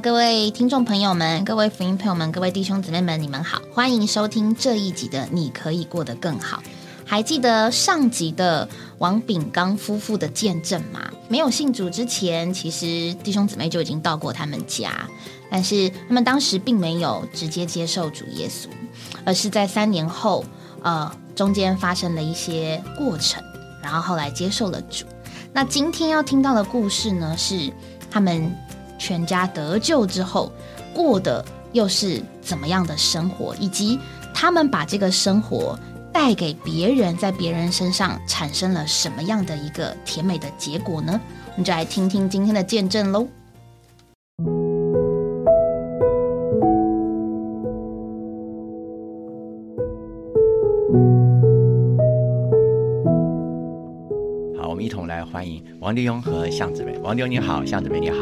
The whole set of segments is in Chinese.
各位听众朋友们，各位福音朋友们，各位弟兄姊妹们，你们好，欢迎收听这一集的《你可以过得更好》。还记得上集的王炳刚夫妇的见证吗？没有信主之前，其实弟兄姊妹就已经到过他们家，但是他们当时并没有直接接受主耶稣，而是在三年后，呃，中间发生了一些过程，然后后来接受了主。那今天要听到的故事呢，是他们全家得救之后过的又是怎么样的生活，以及他们把这个生活。带给别人，在别人身上产生了什么样的一个甜美的结果呢？我们就来听听今天的见证喽。好，我们一同来欢迎王弟兄和向子梅。王弟兄你好，向子梅你好，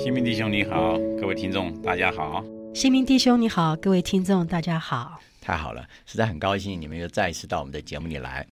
新民弟兄你好，各位听众大家好。新民弟兄你好，各位听众大家好。太好了，实在很高兴你们又再一次到我们的节目里来。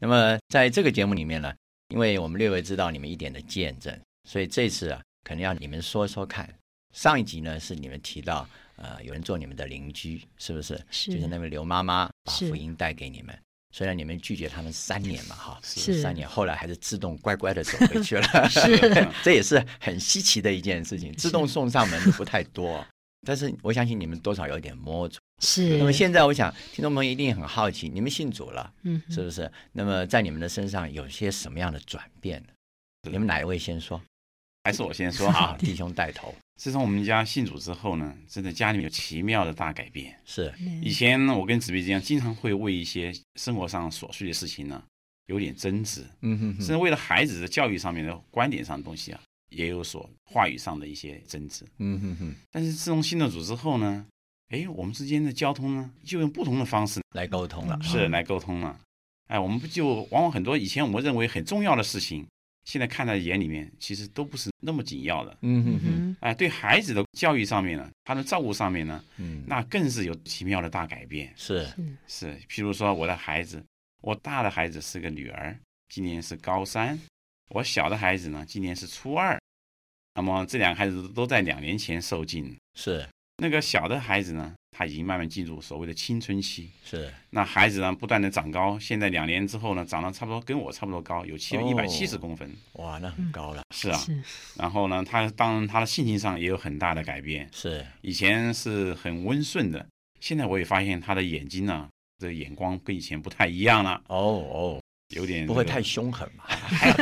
那么在这个节目里面呢，因为我们略微知道你们一点的见证，所以这次啊，可能要你们说说看。上一集呢是你们提到，呃，有人做你们的邻居，是不是？是。就是那位刘妈妈把福音带给你们，虽然你们拒绝他们三年嘛，哈，是三年，后来还是自动乖乖的走回去了。是。这也是很稀奇的一件事情，自动送上门的不太多。但是我相信你们多少有点摸着。是。那么现在我想，听众朋友一定很好奇，你们信主了，嗯，是不是？那么在你们的身上有些什么样的转变呢？你们哪一位先说？还是我先说？哈，弟兄带头。自从我们家信主之后呢，真的家里面有奇妙的大改变。是。以前呢，我跟子妹这样，经常会为一些生活上琐碎的事情呢，有点争执。嗯哼。甚至为了孩子的教育上面的观点上的东西啊。也有所话语上的一些争执，嗯哼哼。但是自从信了主之后呢，哎，我们之间的交通呢，就用不同的方式来沟通了，是来沟通了。哎，我们不就往往很多以前我们认为很重要的事情，现在看在眼里面，其实都不是那么紧要的。嗯哼哼。哎，对孩子的教育上面呢，他的照顾上面呢，嗯，那更是有奇妙的大改变。是是，譬如说我的孩子，我大的孩子是个女儿，今年是高三。我小的孩子呢，今年是初二，那么这两个孩子都在两年前受尽。是那个小的孩子呢，他已经慢慢进入所谓的青春期。是那孩子呢，不断的长高，现在两年之后呢，长得差不多跟我差不多高，有七一百七十公分。哇，那很高了。是啊。然后呢，他当然他的性情上也有很大的改变。是以前是很温顺的，现在我也发现他的眼睛呢，这眼光跟以前不太一样了。哦哦。有点不会太凶狠嘛？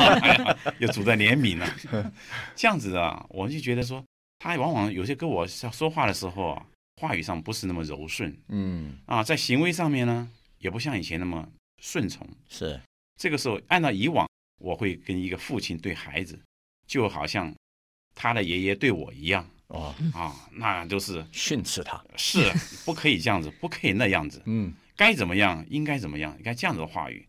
又主在怜悯了，这样子啊，我就觉得说，他往往有些跟我说话的时候啊，话语上不是那么柔顺，嗯，啊，在行为上面呢，也不像以前那么顺从。是。这个时候，按照以往，我会跟一个父亲对孩子，就好像他的爷爷对我一样，哦。啊，那就是训斥他，是不可以这样子，不可以那样子，嗯，该怎么样应该怎么样，应该这样子的话语。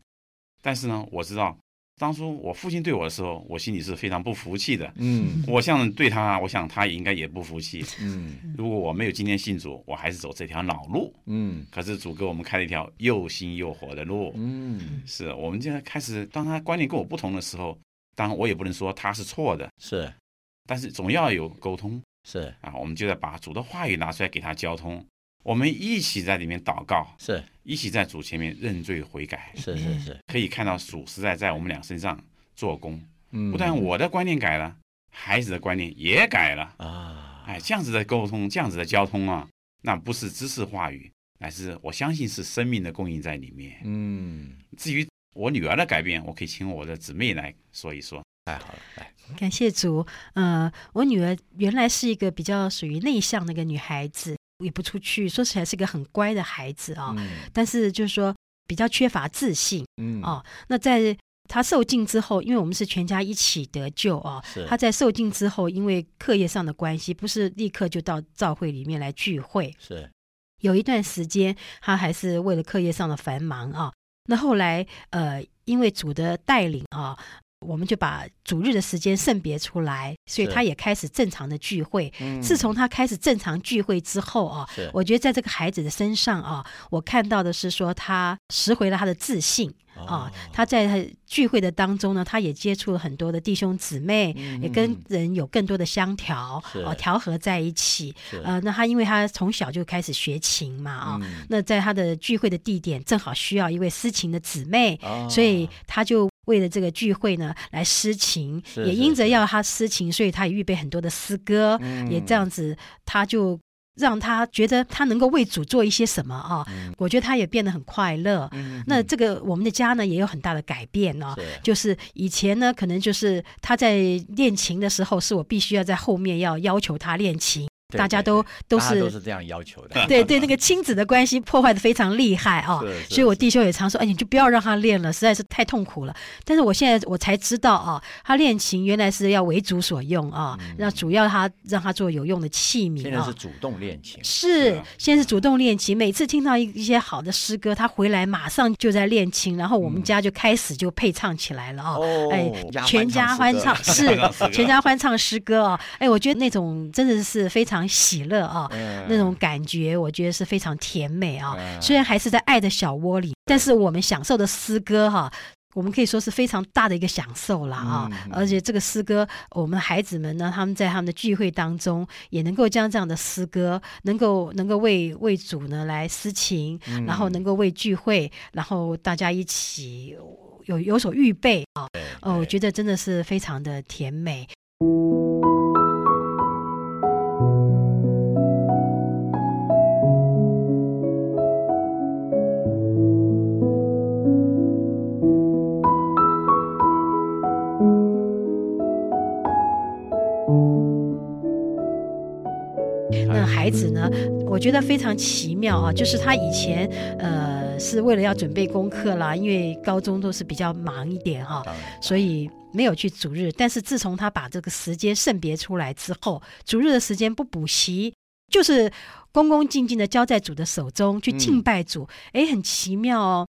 但是呢，我知道当初我父亲对我的时候，我心里是非常不服气的。嗯，我想对他，我想他也应该也不服气。嗯，如果我没有今天信主，我还是走这条老路。嗯，可是主给我们开了一条又新又活的路。嗯，是我们现在开始，当他观念跟我不同的时候，当然我也不能说他是错的。是，但是总要有沟通。是啊，我们就在把主的话语拿出来给他交通。我们一起在里面祷告，是一起在主前面认罪悔改，是是是，可以看到主实在在我们俩身上做工。嗯，不但我的观念改了，孩子的观念也改了啊！哎，这样子的沟通，这样子的交通啊，那不是知识话语，乃是我相信是生命的供应在里面。嗯，至于我女儿的改变，我可以请我的姊妹来说一说。太好了，来，感谢主。呃，我女儿原来是一个比较属于内向的一个女孩子。也不出去，说起来是个很乖的孩子啊，但是就是说比较缺乏自信，嗯。啊，那在他受尽之后，因为我们是全家一起得救啊，他在受尽之后，因为课业上的关系，不是立刻就到教会里面来聚会，是。有一段时间他还是为了课业上的繁忙啊，那后来呃，因为主的带领啊。我们就把主日的时间圣别出来，所以他也开始正常的聚会。自从他开始正常聚会之后啊，我觉得在这个孩子的身上啊，我看到的是说他拾回了他的自信。啊，他在聚会的当中呢，他也接触了很多的弟兄姊妹，也跟人有更多的相调，哦，调和在一起。呃，那他因为他从小就开始学琴嘛，啊，那在他的聚会的地点正好需要一位司琴的姊妹，所以他就为了这个聚会呢来诗情，也因着要他诗情，所以他也预备很多的诗歌，也这样子，他就。让他觉得他能够为主做一些什么啊？我觉得他也变得很快乐。那这个我们的家呢也有很大的改变呢。就是以前呢，可能就是他在练琴的时候，是我必须要在后面要要求他练琴。大家都都是都是这样要求的，对对，那个亲子的关系破坏的非常厉害啊，所以我弟兄也常说，哎，你就不要让他练了，实在是太痛苦了。但是我现在我才知道啊，他练琴原来是要为主所用啊，让主要他让他做有用的器皿。现在是主动练琴，是现在是主动练琴。每次听到一一些好的诗歌，他回来马上就在练琴，然后我们家就开始就配唱起来了啊，哎，全家欢唱是全家欢唱诗歌啊，哎，我觉得那种真的是非常。喜乐啊，那种感觉，我觉得是非常甜美啊。虽然还是在爱的小窝里，但是我们享受的诗歌哈，我们可以说是非常大的一个享受了啊。而且这个诗歌，我们的孩子们呢，他们在他们的聚会当中，也能够将这样的诗歌，能够能够为为主呢来诗情，然后能够为聚会，然后大家一起有有所预备啊。哦，我觉得真的是非常的甜美。孩子呢，我觉得非常奇妙啊，就是他以前呃是为了要准备功课啦，因为高中都是比较忙一点哈，所以没有去主日。但是自从他把这个时间圣别出来之后，主日的时间不补习，就是恭恭敬敬的交在主的手中去敬拜主。哎，很奇妙哦，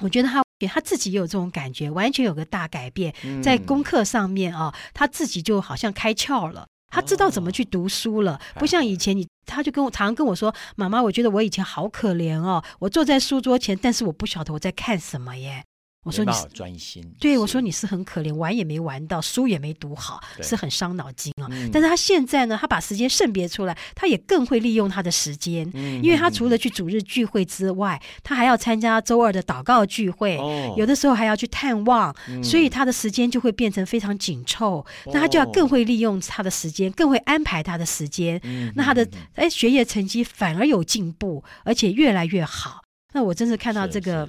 我觉得他他自己也有这种感觉，完全有个大改变，在功课上面啊，他自己就好像开窍了。他知道怎么去读书了，不像以前你，他就跟我常常跟我说：“妈妈，我觉得我以前好可怜哦，我坐在书桌前，但是我不晓得我在看什么耶。”我说你专心，对我说你是很可怜，玩也没玩到，书也没读好，是很伤脑筋啊。但是他现在呢，他把时间圣别出来，他也更会利用他的时间，因为他除了去主日聚会之外，他还要参加周二的祷告聚会，有的时候还要去探望，所以他的时间就会变成非常紧凑。那他就要更会利用他的时间，更会安排他的时间。那他的哎学业成绩反而有进步，而且越来越好。那我真是看到这个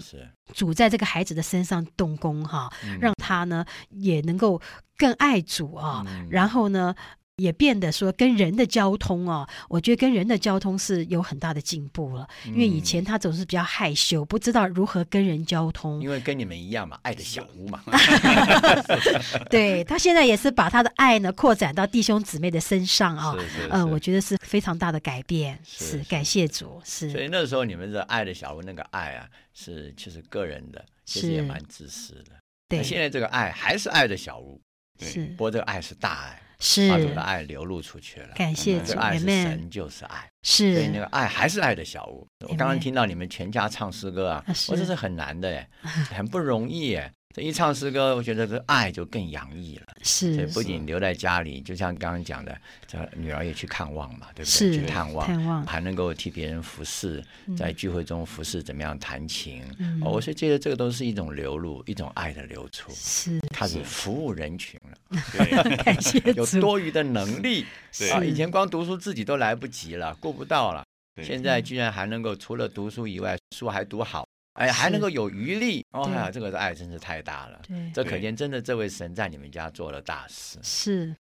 主在这个孩子的身上动工哈，让他呢也能够更爱主啊，然后呢。也变得说跟人的交通哦，我觉得跟人的交通是有很大的进步了。因为以前他总是比较害羞，不知道如何跟人交通。因为跟你们一样嘛，爱的小屋嘛。对他现在也是把他的爱呢扩展到弟兄姊妹的身上啊。呃，我觉得是非常大的改变。是感谢主。是。所以那时候你们的爱的小屋那个爱啊，是其实个人的，其实也蛮自私的。对。现在这个爱还是爱的小屋，是。不过这个爱是大爱。是把这个爱流露出去了，感谢主，爱是神就是爱，是。所以那个爱还是爱的小屋。我刚刚听到你们全家唱诗歌啊，我这是很难的哎，很不容易哎。这一唱诗歌，我觉得这爱就更洋溢了。是，所以不仅留在家里，就像刚刚讲的，这女儿也去看望嘛，对不对？去探望，探望，还能够替别人服侍，在聚会中服侍，怎么样弹琴？哦，我是觉得这个都是一种流露，一种爱的流出。是，他是服务人群了。对，感谢 有多余的能力。对，以前光读书自己都来不及了，顾不到了。现在居然还能够除了读书以外，书还读好。哎，还能够有余力，哦呀，这个的爱真是太大了。对，这可见真的这位神在你们家做了大事。是，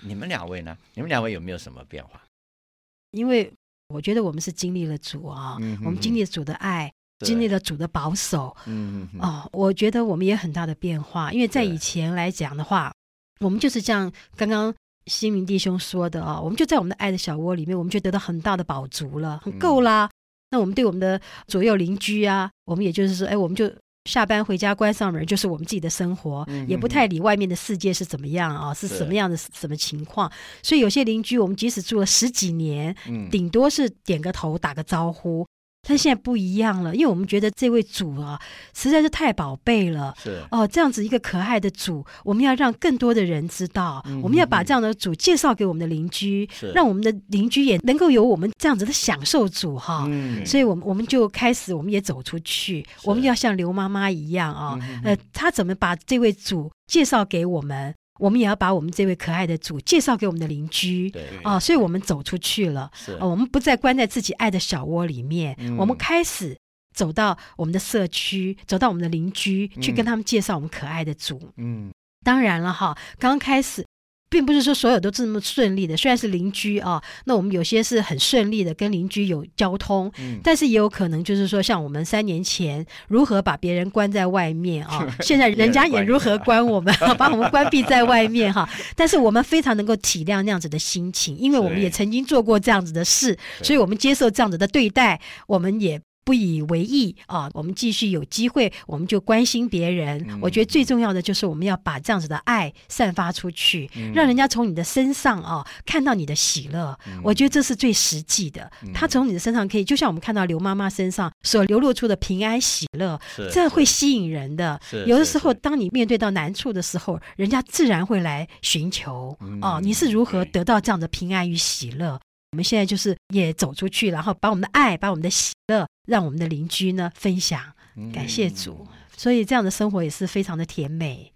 你们两位呢？你们两位有没有什么变化？因为我觉得我们是经历了主啊，我们经历了主的爱，经历了主的保守。嗯嗯哦，我觉得我们也很大的变化。因为在以前来讲的话，我们就是像刚刚新明弟兄说的啊，我们就在我们的爱的小窝里面，我们就得到很大的饱足了，很够啦。那我们对我们的左右邻居啊，我们也就是说，哎，我们就下班回家关上门就是我们自己的生活，也不太理外面的世界是怎么样啊，是什么样的什么情况。所以有些邻居，我们即使住了十几年，顶多是点个头打个招呼。但现在不一样了，因为我们觉得这位主啊实在是太宝贝了。是哦，这样子一个可爱的主，我们要让更多的人知道，我们要把这样的主介绍给我们的邻居，让我们的邻居也能够有我们这样子的享受主哈。嗯所以，我们我们就开始，我们也走出去，我们要像刘妈妈一样啊，呃，她怎么把这位主介绍给我们？我们也要把我们这位可爱的主介绍给我们的邻居，对。啊，所以我们走出去了，啊，我们不再关在自己爱的小窝里面，我们开始走到我们的社区，走到我们的邻居，去跟他们介绍我们可爱的主。嗯，当然了哈，刚开始。并不是说所有都这么顺利的，虽然是邻居啊，那我们有些是很顺利的跟邻居有交通，但是也有可能就是说，像我们三年前如何把别人关在外面啊，现在人家也如何关我们，把我们关闭在外面哈。但是我们非常能够体谅那样子的心情，因为我们也曾经做过这样子的事，所以我们接受这样子的对待，我们也。不以为意啊！我们继续有机会，我们就关心别人。我觉得最重要的就是我们要把这样子的爱散发出去，让人家从你的身上啊看到你的喜乐。我觉得这是最实际的。他从你的身上可以，就像我们看到刘妈妈身上所流露出的平安喜乐，这会吸引人的。有的时候，当你面对到难处的时候，人家自然会来寻求啊。你是如何得到这样的平安与喜乐？我们现在就是也走出去，然后把我们的爱，把我们的喜乐，让我们的邻居呢分享。感谢主，所以这样的生活也是非常的甜美。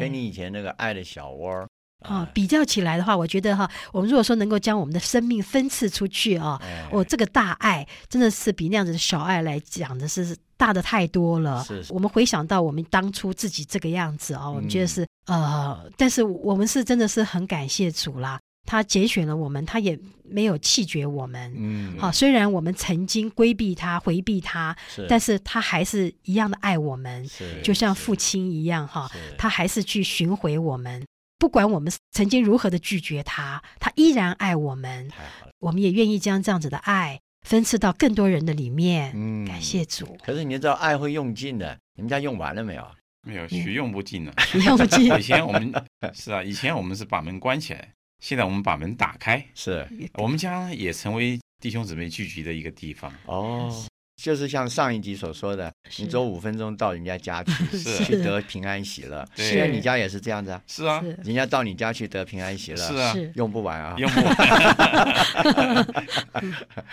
跟你以前那个爱的小窝啊比较起来的话，我觉得哈，我们如果说能够将我们的生命分赐出去啊，哦，这个大爱真的是比那样子的小爱来讲的是大的太多了。是，我们回想到我们当初自己这个样子啊，我们觉得是呃，但是我们是真的是很感谢主啦。他拣选了我们，他也没有弃绝我们。嗯，好，虽然我们曾经规避他、回避他，但是他还是一样的爱我们，就像父亲一样哈。他还是去寻回我们，不管我们曾经如何的拒绝他，他依然爱我们。我们也愿意将这样子的爱分赐到更多人的里面。嗯，感谢主。可是你知道，爱会用尽的，你们家用完了没有？没有，许用不尽了。许用不尽。以前我们是啊，以前我们是把门关起来。现在我们把门打开，是。我们家也成为弟兄姊妹聚集的一个地方。哦，就是像上一集所说的，你走五分钟到人家家去，去得平安喜乐。现在你家也是这样子啊？是啊，人家到你家去得平安喜乐，是啊，用不完啊，用不完，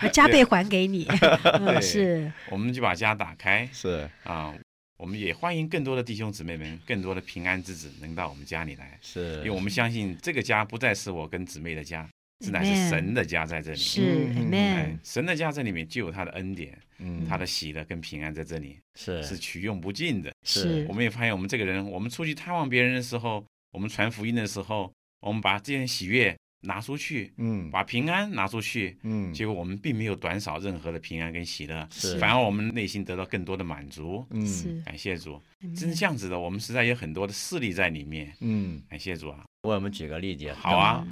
加倍还给你。是，我们就把家打开，是。啊。我们也欢迎更多的弟兄姊妹们，更多的平安之子能到我们家里来，是因为我们相信这个家不再是我跟姊妹的家，这乃是神的家在这里。是，Amen。神的家这里面就有他的恩典，嗯，他的喜乐跟平安在这里，是是取用不尽的。是，我们也发现我们这个人，我们出去探望别人的时候，我们传福音的时候，我们把这些喜悦。拿出去，嗯，把平安拿出去，嗯，结果我们并没有短少任何的平安跟喜乐，是，反而我们内心得到更多的满足，嗯，感谢主，真是这样子的。我们实在有很多的势力在里面，嗯，感谢主啊。为我们举个例子，好啊。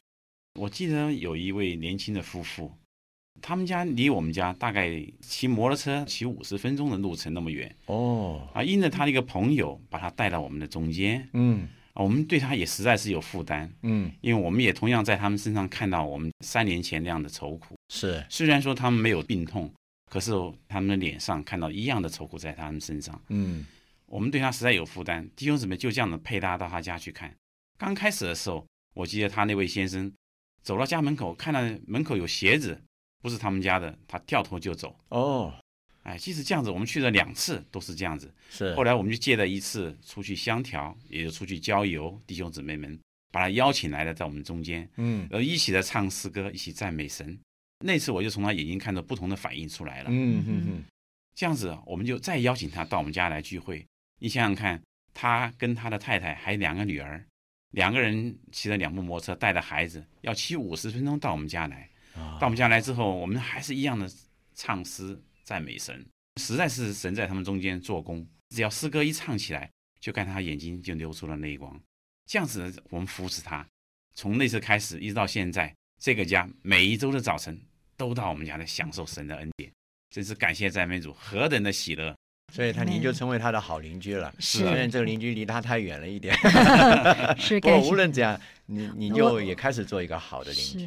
我记得有一位年轻的夫妇，他们家离我们家大概骑摩托车骑五十分钟的路程那么远，哦，啊，因着他的一个朋友把他带到我们的中间，嗯。我们对他也实在是有负担，嗯，因为我们也同样在他们身上看到我们三年前那样的愁苦。是，虽然说他们没有病痛，可是他们的脸上看到一样的愁苦在他们身上。嗯，我们对他实在有负担。弟兄姊妹就这样的配搭到他家去看。刚开始的时候，我记得他那位先生走到家门口，看到门口有鞋子，不是他们家的，他掉头就走。哦。哎，即使这样子，我们去了两次都是这样子。是，后来我们就借了一次出去相调，也就出去郊游，弟兄姊妹们把他邀请来了，在我们中间，嗯，然后一起的唱诗歌，一起赞美神。那次我就从他眼睛看到不同的反应出来了。嗯嗯嗯，这样子我们就再邀请他到我们家来聚会。你想想看，他跟他的太太还有两个女儿，两个人骑着两部摩托车，带着孩子，要骑五十分钟到我们家来。到我们家来之后，我们还是一样的唱诗。赞美神，实在是神在他们中间做工。只要诗歌一唱起来，就看他眼睛就流出了泪光。这样子，我们扶持他，从那次开始一直到现在，这个家每一周的早晨都到我们家来享受神的恩典，真是感谢赞美主，何等的喜乐！所以他您就成为他的好邻居了。是，虽然这个邻居离他太远了一点。是，不过无论怎样，你你就也开始做一个好的邻居。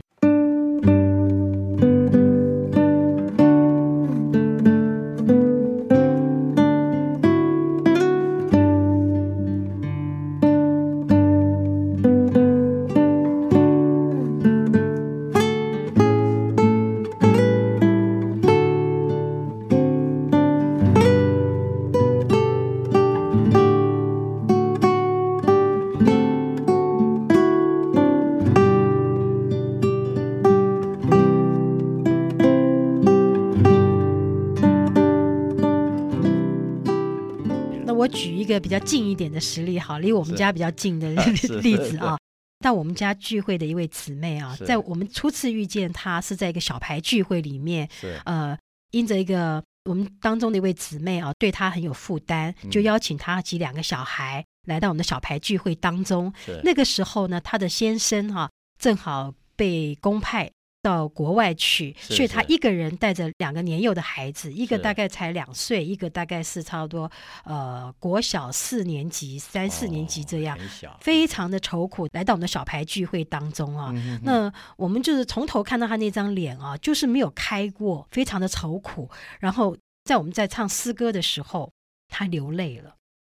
实例，好，离我们家比较近的 例子啊。但我们家聚会的一位姊妹啊，在我们初次遇见她是在一个小牌聚会里面，呃，因着一个我们当中的一位姊妹啊，对她很有负担，就邀请她及两个小孩来到我们的小牌聚会当中。那个时候呢，她的先生哈正好被公派。到国外去，所以他一个人带着两个年幼的孩子，一个大概才两岁，一个大概是差不多呃国小四年级、三四年级这样，非常的愁苦，来到我们的小牌聚会当中啊。那我们就是从头看到他那张脸啊，就是没有开过，非常的愁苦。然后在我们在唱诗歌的时候，他流泪了，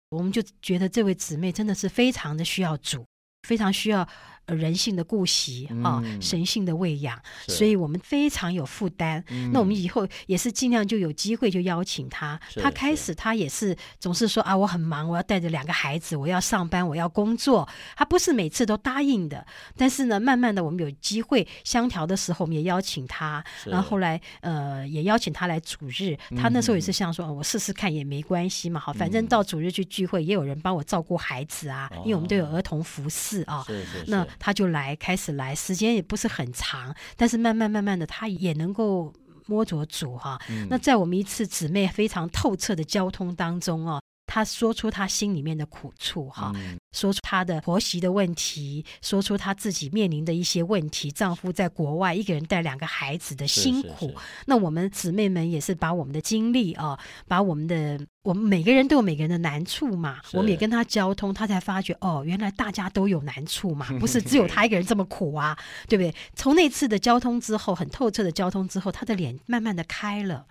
我们就觉得这位姊妹真的是非常的需要主，非常需要。人性的顾惜啊，神性的喂养，所以我们非常有负担。那我们以后也是尽量就有机会就邀请他。他开始他也是总是说啊，我很忙，我要带着两个孩子，我要上班，我要工作。他不是每次都答应的，但是呢，慢慢的我们有机会相调的时候，我们也邀请他。然后后来呃，也邀请他来主日。他那时候也是想说，我试试看也没关系嘛，好，反正到主日去聚会，也有人帮我照顾孩子啊，因为我们都有儿童服侍啊。那他就来，开始来，时间也不是很长，但是慢慢慢慢的，他也能够摸着主哈。那在我们一次姊妹非常透彻的交通当中哦，他说出他心里面的苦处哈，说出他的婆媳的问题，说出他自己面临的一些问题，丈夫在国外一个人带两个孩子的辛苦。那我们姊妹们也是把我们的经历啊，把我们的。我们每个人都有每个人的难处嘛，我们也跟他交通，他才发觉哦，原来大家都有难处嘛，不是只有他一个人这么苦啊，对不对？从那次的交通之后，很透彻的交通之后，他的脸慢慢的开了，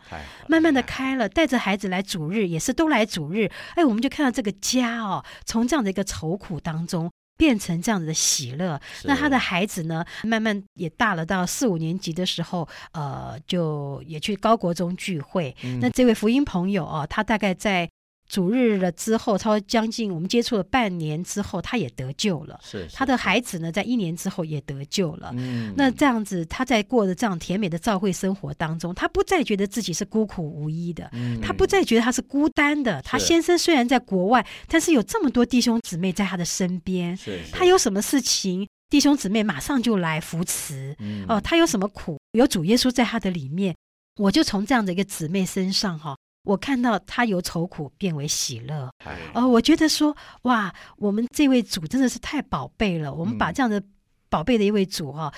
慢慢的开了，带着孩子来主日，也是都来主日，哎，我们就看到这个家哦，从这样的一个愁苦当中。变成这样子的喜乐，那他的孩子呢，慢慢也大了，到四五年级的时候，呃，就也去高国中聚会。那这位福音朋友哦，他大概在。主日了之后，超将近我们接触了半年之后，他也得救了。是他的孩子呢，在一年之后也得救了。嗯，那这样子，他在过的这样甜美的教会生活当中，他不再觉得自己是孤苦无依的，他不再觉得他是孤单的。他先生虽然在国外，但是有这么多弟兄姊妹在他的身边。是他有什么事情，弟兄姊妹马上就来扶持。哦，他有什么苦，有主耶稣在他的里面。我就从这样的一个姊妹身上哈。我看到他由愁苦变为喜乐，哦，我觉得说哇，我们这位主真的是太宝贝了。我们把这样的宝贝的一位主哈。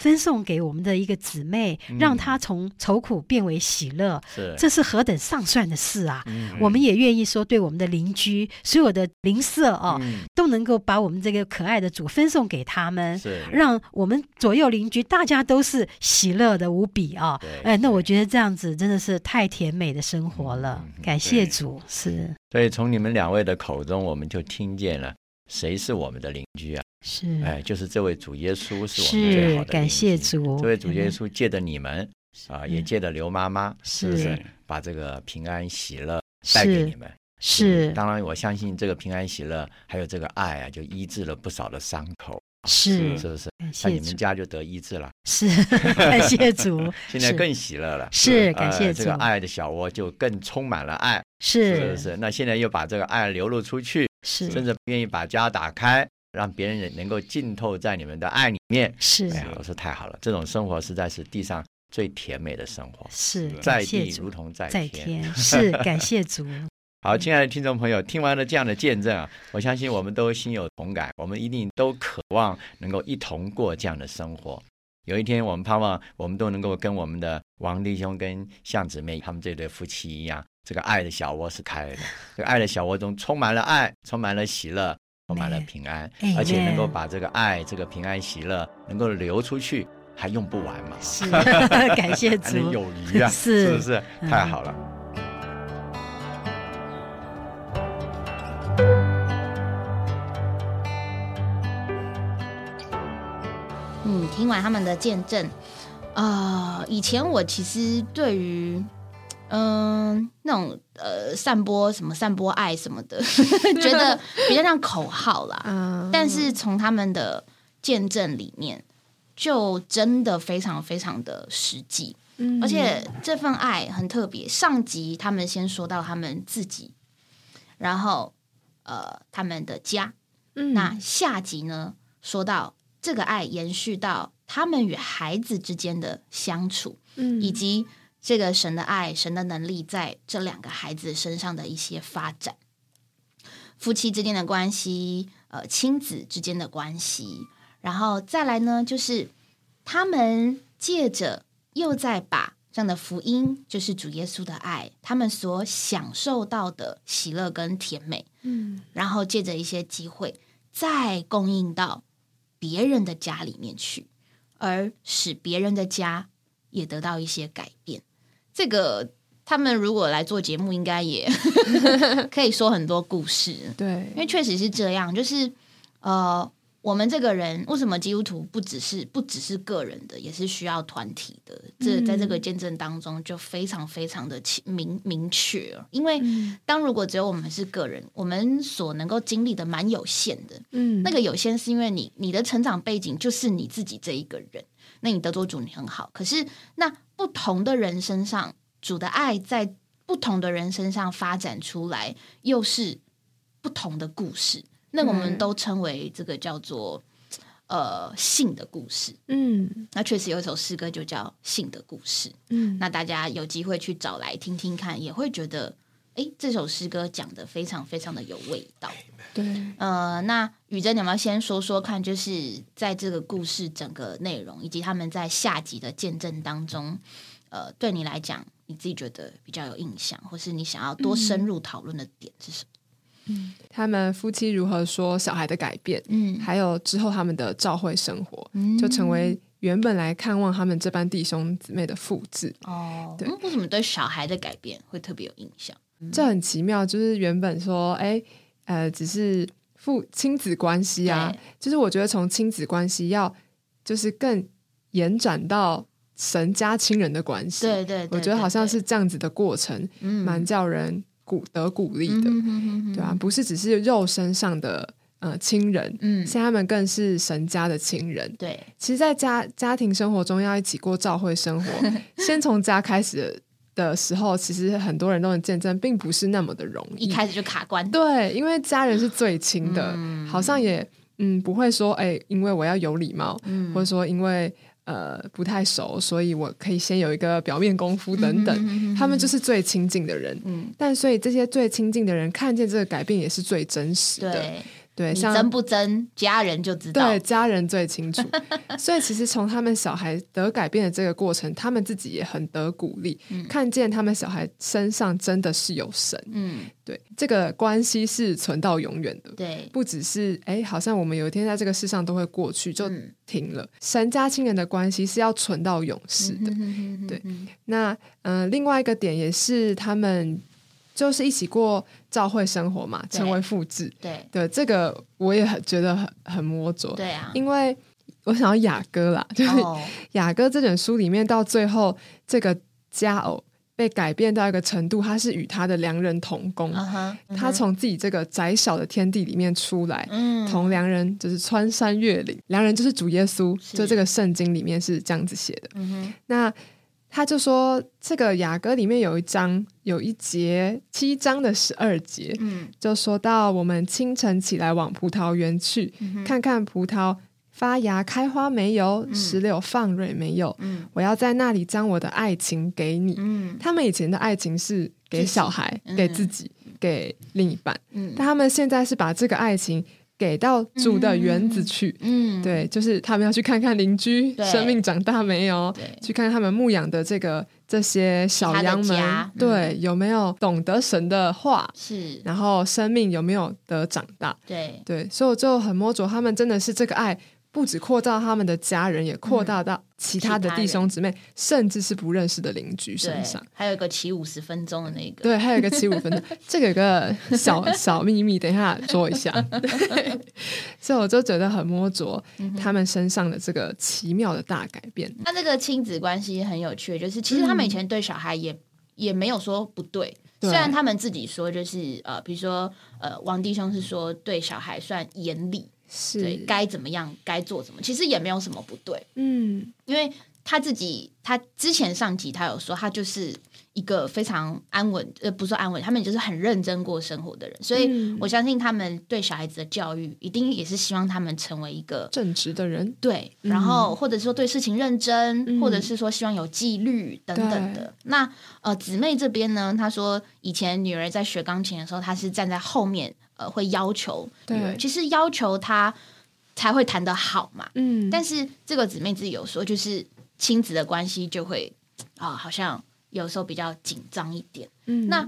分送给我们的一个姊妹，让她从愁苦变为喜乐，是这是何等上算的事啊！我们也愿意说，对我们的邻居，所有的邻舍哦，都能够把我们这个可爱的主分送给他们，让我们左右邻居大家都是喜乐的无比啊！哎，那我觉得这样子真的是太甜美的生活了，感谢主，是。所以从你们两位的口中，我们就听见了谁是我们的邻居啊？是，哎，就是这位主耶稣是我们最好的感谢主，这位主耶稣借着你们啊，也借着刘妈妈，是不是把这个平安喜乐带给你们？是，当然我相信这个平安喜乐还有这个爱啊，就医治了不少的伤口。是，是不是？那你们家就得医治了。是，感谢主。现在更喜乐了。是，感谢主。这个爱的小窝就更充满了爱。是，是不是？那现在又把这个爱流露出去，是，甚至愿意把家打开。让别人能够浸透在你们的爱里面，是，哎呀，我说太好了，这种生活实在是地上最甜美的生活，是在地如同在天，是感谢主。好，亲爱的听众朋友，听完了这样的见证啊，我相信我们都心有同感，我们一定都渴望能够一同过这样的生活。有一天，我们盼望我们都能够跟我们的王弟兄跟向姊妹他们这对夫妻一样，这个爱的小窝是开的，这个爱的小窝中充满了爱，充满了喜乐，充满了平安，而且能够把这个爱、这个平安、喜乐能够流出去，还用不完嘛？是，感谢 主，友谊啊，是不是？太好了。嗯，听完他们的见证，啊，以前我其实对于，嗯，那种呃，散播什么散播爱什么的，觉得比较像口号啦。嗯，但是从他们的见证里面，就真的非常非常的实际。嗯，而且这份爱很特别。上集他们先说到他们自己，然后呃，他们的家。嗯，那下集呢，说到。这个爱延续到他们与孩子之间的相处，嗯，以及这个神的爱、神的能力在这两个孩子身上的一些发展，夫妻之间的关系，呃，亲子之间的关系，然后再来呢，就是他们借着又在把这样的福音，就是主耶稣的爱，他们所享受到的喜乐跟甜美，嗯，然后借着一些机会再供应到。别人的家里面去，而使别人的家也得到一些改变。这个他们如果来做节目，应该也 可以说很多故事。对，因为确实是这样，就是呃。我们这个人为什么基督徒不只是不只是个人的，也是需要团体的？这在这个见证当中就非常非常的明明确。因为当如果只有我们是个人，我们所能够经历的蛮有限的。嗯，那个有限是因为你你的成长背景就是你自己这一个人，那你得做主你很好。可是那不同的人身上，主的爱在不同的人身上发展出来，又是不同的故事。那我们都称为这个叫做呃性的故事，嗯，那确实有一首诗歌就叫性的故事，嗯，那大家有机会去找来听听看，也会觉得，哎，这首诗歌讲的非常非常的有味道，对，呃，那雨珍，你要先说说看，就是在这个故事整个内容以及他们在下集的见证当中，呃，对你来讲，你自己觉得比较有印象，或是你想要多深入讨论的点是什么？他们夫妻如何说小孩的改变，嗯，还有之后他们的教会生活，嗯，就成为原本来看望他们这班弟兄姊妹的复制。哦，对，为什么对小孩的改变会特别有印象？这很奇妙，就是原本说，哎，呃，只是父亲子关系啊，就是我觉得从亲子关系要就是更延展到神家亲人的关系。对对，我觉得好像是这样子的过程，蛮叫人。鼓得鼓励的，对吧？不是只是肉身上的呃亲人，嗯，现在他们更是神家的亲人。对，其实，在家家庭生活中要一起过教会生活，先从家开始的时候，其实很多人都能见证，并不是那么的容易。一开始就卡关，对，因为家人是最亲的，好像也嗯不会说，哎，因为我要有礼貌，或者说因为。呃，不太熟，所以我可以先有一个表面功夫等等。他们就是最亲近的人，嗯但所以这些最亲近的人看见这个改变也是最真实的。对，你真不真，家人就知道。对，家人最清楚。所以其实从他们小孩得改变的这个过程，他们自己也很得鼓励，看见他们小孩身上真的是有神。嗯，对，这个关系是存到永远的。对，不只是哎，好像我们有一天在这个世上都会过去就停了。神家亲人的关系是要存到永世的。对，那嗯，另外一个点也是他们。就是一起过教会生活嘛，成为复制。对对，这个我也很觉得很很摸着。对啊，因为我想要雅歌啦，就是雅歌这本书里面到最后，这个佳偶被改变到一个程度，他是与他的良人同工，他从自己这个窄小的天地里面出来，同良人就是穿山越岭，良人就是主耶稣，就这个圣经里面是这样子写的。嗯那。他就说，这个雅歌里面有一章，有一节七章的十二节，嗯，就说到我们清晨起来往葡萄园去，看看葡萄发芽开花没有，石榴放蕊没有，嗯，我要在那里将我的爱情给你。嗯，他们以前的爱情是给小孩、给自己、给另一半，嗯，但他们现在是把这个爱情给到主的园子去。嗯，对，就是他们要去看看邻居生命长大没有，去看看他们牧养的这个这些小羊们，对，有没有懂得神的话，是，然后生命有没有得长大，对。对，所以我就很摸着他们真的是这个爱。不止扩大他们的家人，也扩大到其他的弟兄姊妹，甚至是不认识的邻居身上。还有一个骑五十分钟的那个，对，还有一个骑五分钟，这个有个小小秘密，等一下说一下。所以我就觉得很摸着他们身上的这个奇妙的大改变。那这个亲子关系很有趣，就是其实他们以前对小孩也也没有说不对，虽然他们自己说就是呃，比如说呃，王弟兄是说对小孩算严厉。对，该怎么样，该做什么，其实也没有什么不对。嗯，因为他自己，他之前上集他有说，他就是一个非常安稳，呃，不是安稳，他们就是很认真过生活的人。所以我相信他们对小孩子的教育，一定也是希望他们成为一个正直的人。对，然后或者说对事情认真，或者是说希望有纪律等等的。那呃，姊妹这边呢，她说以前女儿在学钢琴的时候，她是站在后面。呃，会要求对，其实要求他才会谈得好嘛。嗯，但是这个姊妹自己有说，就是亲子的关系就会啊，好像有时候比较紧张一点。嗯，那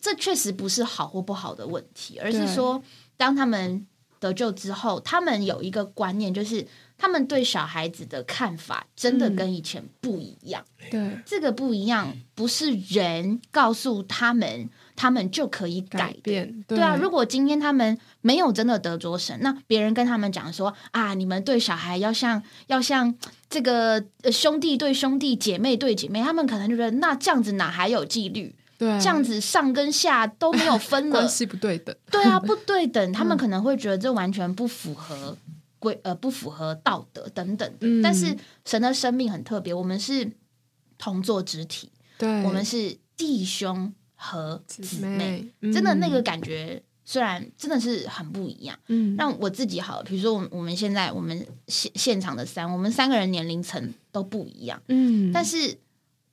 这确实不是好或不好的问题，而是说当他们得救之后，他们有一个观念，就是他们对小孩子的看法真的跟以前不一样。对，这个不一样不是人告诉他们。他们就可以改变，对啊。如果今天他们没有真的得着神，那别人跟他们讲说啊，你们对小孩要像要像这个兄弟对兄弟，姐妹对姐妹，他们可能就觉得那这样子哪还有纪律？对，这样子上跟下都没有分了，关系不对等。对啊，不对等，他们可能会觉得这完全不符合规呃不符合道德等等。但是神的生命很特别，我们是同作肢体，对，我们是弟兄。和姊妹，真的那个感觉，虽然真的是很不一样。嗯，那我自己好，比如说，我我们现在我们现现场的三，我们三个人年龄层都不一样。嗯，但是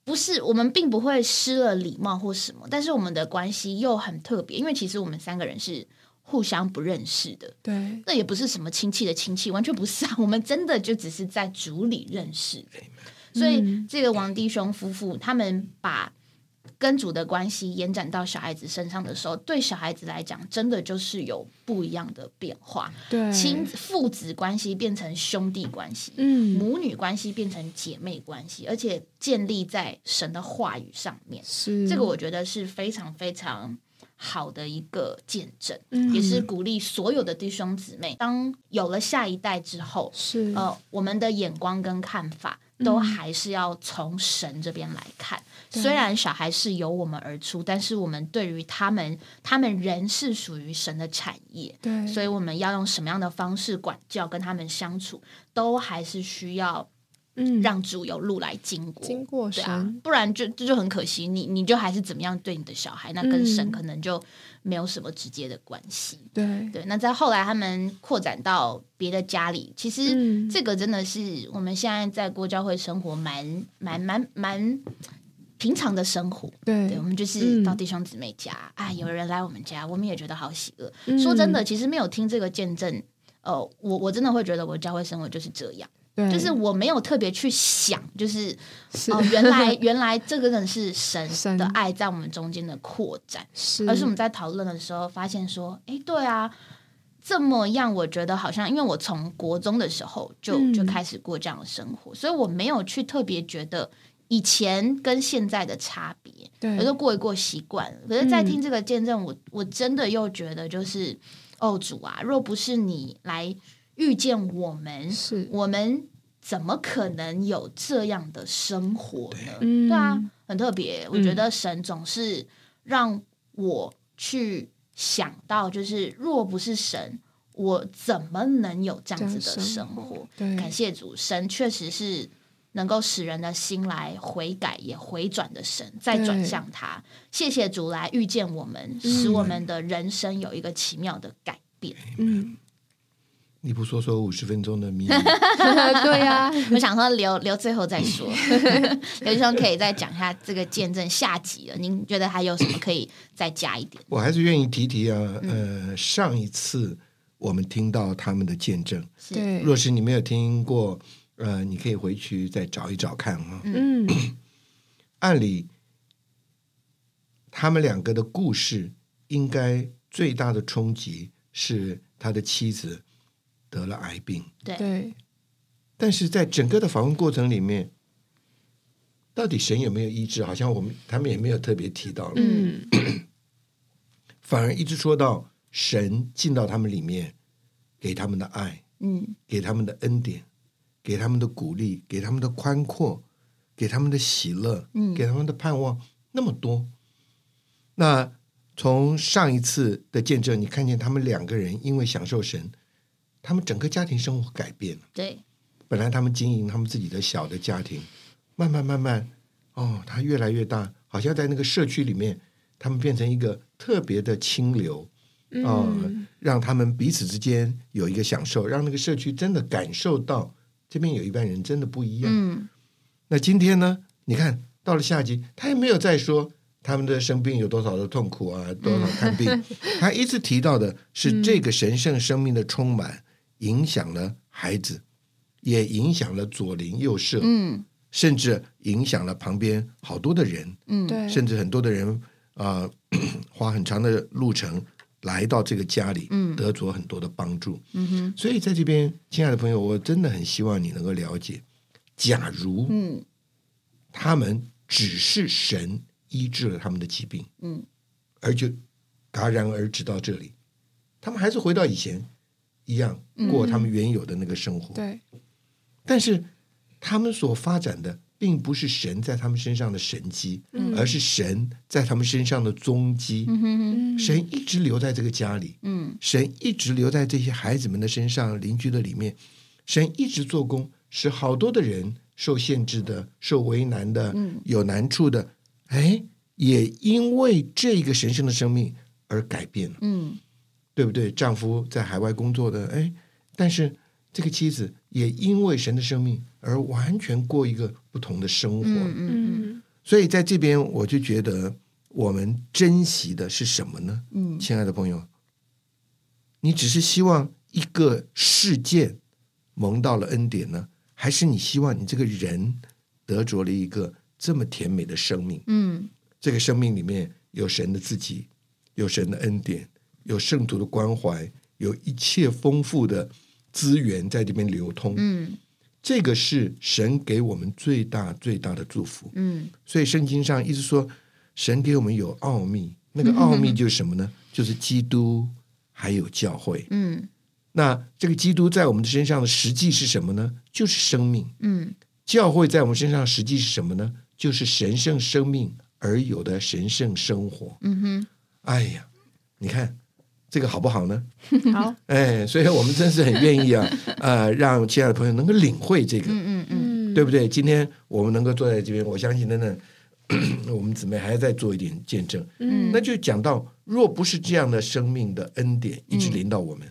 不是我们并不会失了礼貌或什么，但是我们的关系又很特别，因为其实我们三个人是互相不认识的。对，那也不是什么亲戚的亲戚，完全不是啊。我们真的就只是在组里认识的。所以这个王弟兄夫妇他们把。跟主的关系延展到小孩子身上的时候，对小孩子来讲，真的就是有不一样的变化。对，亲父子关系变成兄弟关系，嗯，母女关系变成姐妹关系，而且建立在神的话语上面。是这个，我觉得是非常非常好的一个见证，也是鼓励所有的弟兄姊妹。当有了下一代之后，是呃，我们的眼光跟看法都还是要从神这边来看。虽然小孩是由我们而出，但是我们对于他们，他们仍是属于神的产业。对，所以我们要用什么样的方式管教，跟他们相处，都还是需要，嗯，让主有路来经过，经过神，不然就这就很可惜。你你就还是怎么样对你的小孩，那跟神可能就没有什么直接的关系。对对，那在后来他们扩展到别的家里，其实这个真的是我们现在在过教会生活蛮蛮蛮蛮。平常的生活，对，我们就是到弟兄姊妹家，啊，有人来我们家，我们也觉得好喜乐。说真的，其实没有听这个见证，呃，我我真的会觉得我教会生活就是这样，就是我没有特别去想，就是哦，原来 原来这个人是神的爱在我们中间的扩展，是，而是我们在讨论的时候发现说，哎，对啊，这么样，我觉得好像，因为我从国中的时候就就开始过这样的生活，所以我没有去特别觉得。以前跟现在的差别，我就过一过习惯了。可是，在听这个见证，我我真的又觉得，就是哦，主啊，若不是你来遇见我们，是我们怎么可能有这样的生活呢？对啊，很特别。我觉得神总是让我去想到，就是若不是神，我怎么能有这样子的生活？感谢主，神确实是。能够使人的心来悔改也回转的神，再转向他。谢谢主来遇见我们，使我们的人生有一个奇妙的改变。嗯，你不说说五十分钟的秘密？对呀，我想说留留最后再说。刘医生可以再讲一下这个见证下集了。您觉得还有什么可以再加一点？我还是愿意提提啊。呃，上一次我们听到他们的见证。对，若是你没有听过，呃，你可以回去再找一找看啊。嗯，按理他们两个的故事，应该最大的冲击是他的妻子得了癌病。对，但是在整个的访问过程里面。到底神有没有医治？好像我们他们也没有特别提到，嗯，反而一直说到神进到他们里面，给他们的爱，嗯，给他们的恩典，给他们的鼓励，给他们的宽阔，给他们的喜乐，嗯，给他们的盼望，那么多。那从上一次的见证，你看见他们两个人因为享受神，他们整个家庭生活改变了。对，本来他们经营他们自己的小的家庭。慢慢慢慢，哦，他越来越大，好像在那个社区里面，他们变成一个特别的清流，啊，让他们彼此之间有一个享受，让那个社区真的感受到这边有一半人真的不一样。嗯，那今天呢？你看到了下集，他也没有再说他们的生病有多少的痛苦啊，多少看病，他一直提到的是这个神圣生命的充满，影响了孩子，也影响了左邻右舍。嗯。甚至影响了旁边好多的人，嗯，对，甚至很多的人啊，花很长的路程来到这个家里，嗯，得着很多的帮助，嗯哼。所以在这边，亲爱的朋友，我真的很希望你能够了解，假如，嗯，他们只是神医治了他们的疾病，嗯，而就戛然而止到这里，他们还是回到以前一样过他们原有的那个生活，对，但是。他们所发展的并不是神在他们身上的神迹，而是神在他们身上的踪迹。神一直留在这个家里，神一直留在这些孩子们的身上、邻居的里面。神一直做工，使好多的人受限制的、受为难的、有难处的，哎，也因为这个神圣的生命而改变了。嗯，对不对？丈夫在海外工作的，哎，但是这个妻子也因为神的生命。而完全过一个不同的生活，嗯嗯，所以在这边我就觉得，我们珍惜的是什么呢？嗯，亲爱的朋友，你只是希望一个事件蒙到了恩典呢，还是你希望你这个人得着了一个这么甜美的生命？嗯，这个生命里面有神的自己，有神的恩典，有圣徒的关怀，有一切丰富的资源在这边流通。嗯。这个是神给我们最大最大的祝福。嗯，所以圣经上一直说，神给我们有奥秘，那个奥秘就是什么呢？就是基督还有教会。嗯，那这个基督在我们的身上的实际是什么呢？就是生命。嗯，教会在我们身上实际是什么呢？就是神圣生命而有的神圣生活。嗯哼，哎呀，你看。这个好不好呢？好，哎，所以我们真是很愿意啊，呃，让亲爱的朋友能够领会这个，嗯嗯嗯，对不对？今天我们能够坐在这边，我相信等等，我们姊妹还要再做一点见证，嗯，那就讲到，若不是这样的生命的恩典一直临到我们，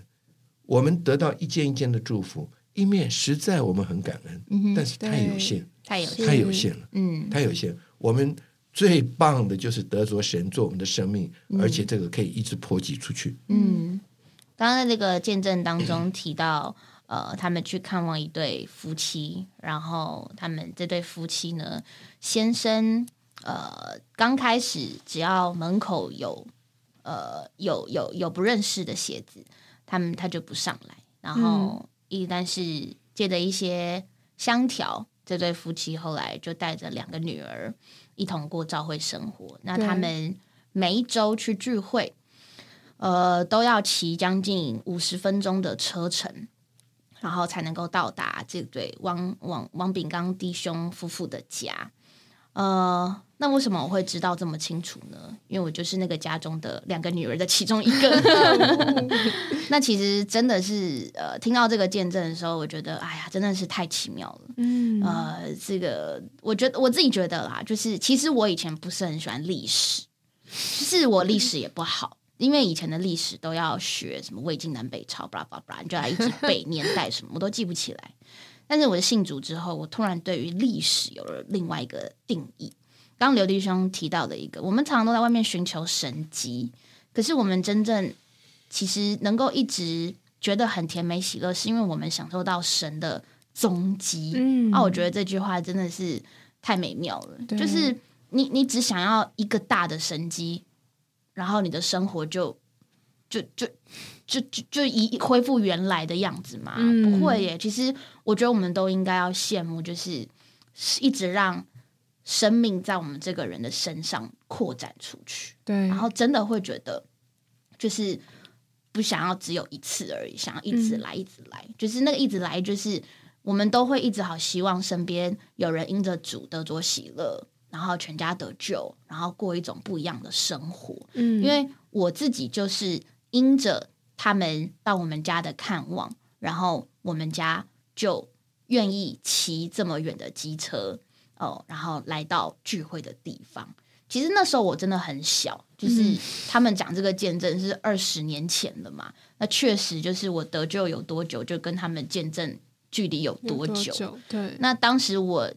我们得到一件一件的祝福，一面实在我们很感恩，嗯但是太有限，太有太有限了，嗯，太有限，我们。最棒的就是得着神做我们的生命，而且这个可以一直波及出去。嗯，刚刚在这个见证当中提到，呃，他们去看望一对夫妻，然后他们这对夫妻呢，先生呃刚开始只要门口有呃有有有不认识的鞋子，他们他就不上来，然后一但是借着一些香条，这对夫妻后来就带着两个女儿。一同过教会生活，那他们每一周去聚会，呃，都要骑将近五十分钟的车程，然后才能够到达这对汪汪汪炳刚弟兄夫妇的家。呃，那为什么我会知道这么清楚呢？因为我就是那个家中的两个女儿的其中一个。那其实真的是，呃，听到这个见证的时候，我觉得，哎呀，真的是太奇妙了。嗯，呃，这个，我觉得我自己觉得啦，就是其实我以前不是很喜欢历史，就是我历史也不好，因为以前的历史都要学什么魏晋南北朝，巴拉巴拉，你就要一直背年代什么，我都记不起来。但是我的信主之后，我突然对于历史有了另外一个定义。刚刘弟兄提到的一个，我们常常都在外面寻求神迹，可是我们真正其实能够一直觉得很甜美喜乐，是因为我们享受到神的踪迹。嗯，啊，我觉得这句话真的是太美妙了。就是你，你只想要一个大的神迹，然后你的生活就就就就就就一恢复原来的样子嘛？不会耶。其实我觉得我们都应该要羡慕，就是一直让生命在我们这个人的身上扩展出去。对，然后真的会觉得就是。不想要只有一次而已，想要一直来，一直来，就是那个一直来，就是我们都会一直好希望身边有人因着主得着喜乐，然后全家得救，然后过一种不一样的生活。嗯，因为我自己就是因着他们到我们家的看望，然后我们家就愿意骑这么远的机车哦，然后来到聚会的地方。其实那时候我真的很小，就是他们讲这个见证是二十年前了嘛。那确实就是我得救有多久，就跟他们见证距离有多久。对。那当时我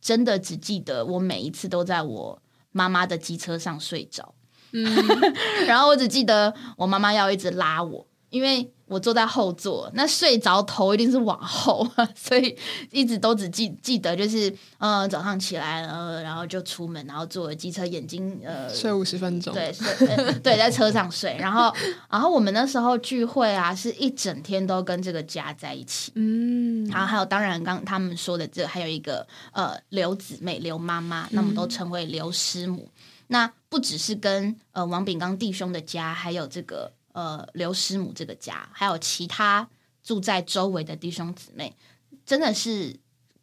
真的只记得，我每一次都在我妈妈的机车上睡着。嗯。然后我只记得我妈妈要一直拉我，因为。我坐在后座，那睡着头一定是往后，所以一直都只记记得就是，呃，早上起来，呃，然后就出门，然后坐机车，眼睛呃睡五十分钟，对，睡 对，在车上睡，然后 然后我们那时候聚会啊，是一整天都跟这个家在一起，嗯，然后还有当然刚他们说的这还有一个呃刘姊妹刘妈妈，那我们都称为刘师母，那不只是跟呃王炳刚弟兄的家，还有这个。呃，刘师母这个家，还有其他住在周围的弟兄姊妹，真的是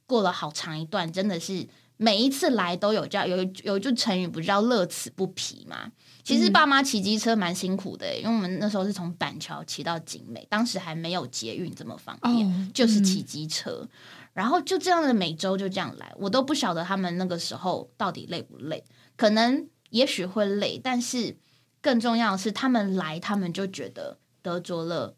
过了好长一段，真的是每一次来都有叫有有一句成语，不叫乐此不疲嘛。其实爸妈骑机车蛮辛苦的，因为我们那时候是从板桥骑到景美，当时还没有捷运这么方便，就是骑机车，然后就这样的每周就这样来，我都不晓得他们那个时候到底累不累，可能也许会累，但是。更重要的是，他们来，他们就觉得得着了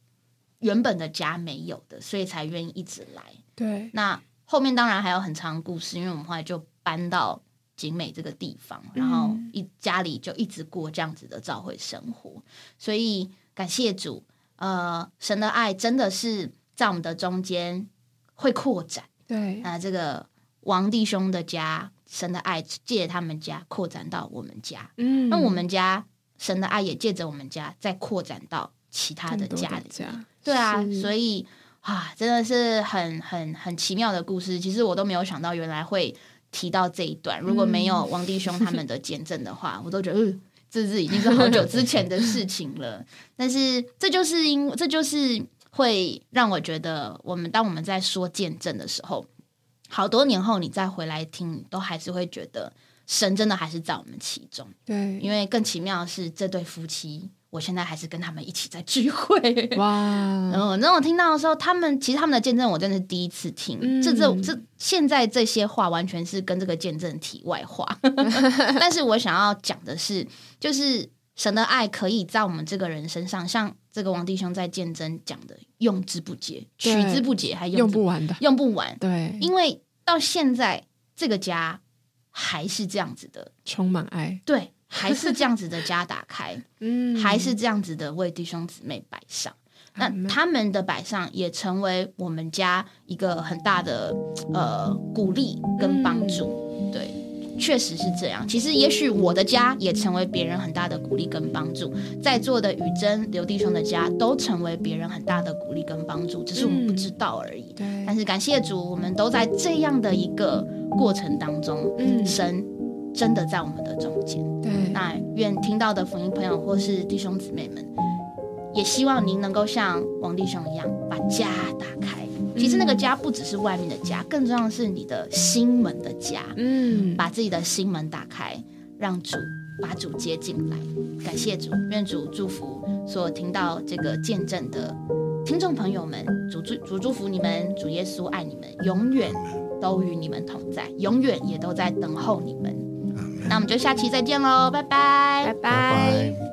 原本的家没有的，所以才愿意一直来。对，那后面当然还有很长故事，因为我们后来就搬到景美这个地方，然后一家里就一直过这样子的教会生活。所以感谢主，呃，神的爱真的是在我们的中间会扩展。对，啊，这个王弟兄的家，神的爱借他们家扩展到我们家。嗯，那我们家。神的爱也借着我们家再扩展到其他的家里，对啊，所以啊，真的是很很很奇妙的故事。其实我都没有想到，原来会提到这一段。如果没有王弟兄他们的见证的话，我都觉得这是已经是好久之前的事情了。但是这就是因，这就是会让我觉得，我们当我们在说见证的时候，好多年后你再回来听，都还是会觉得。神真的还是在我们其中，对，因为更奇妙的是，这对夫妻，我现在还是跟他们一起在聚会。哇！嗯，那我听到的时候，他们其实他们的见证，我真的是第一次听。这这这，现在这些话完全是跟这个见证题外话。但是我想要讲的是，就是神的爱可以在我们这个人身上，像这个王弟兄在见证讲的，用之不竭，取之不竭，还用不完的，用不完。对，因为到现在这个家。还是这样子的，充满爱。对，还是这样子的家打开，嗯，还是这样子的为弟兄姊妹摆上。那他们的摆上也成为我们家一个很大的呃鼓励跟帮助。对，确实是这样。其实也许我的家也成为别人很大的鼓励跟帮助。在座的雨珍、刘弟兄的家都成为别人很大的鼓励跟帮助，只是我们不知道而已。对，但是感谢主，我们都在这样的一个。过程当中，神真的在我们的中间。对，那愿听到的福音朋友或是弟兄姊妹们，也希望您能够像王弟兄一样，把家打开。其实那个家不只是外面的家，更重要的是你的心门的家。嗯，把自己的心门打开，让主把主接进来。感谢主，愿主祝福所听到这个见证的听众朋友们。主祝主祝福你们，主耶稣爱你们，永远。都与你们同在，永远也都在等候你们。那我们就下期再见喽，拜拜，拜拜。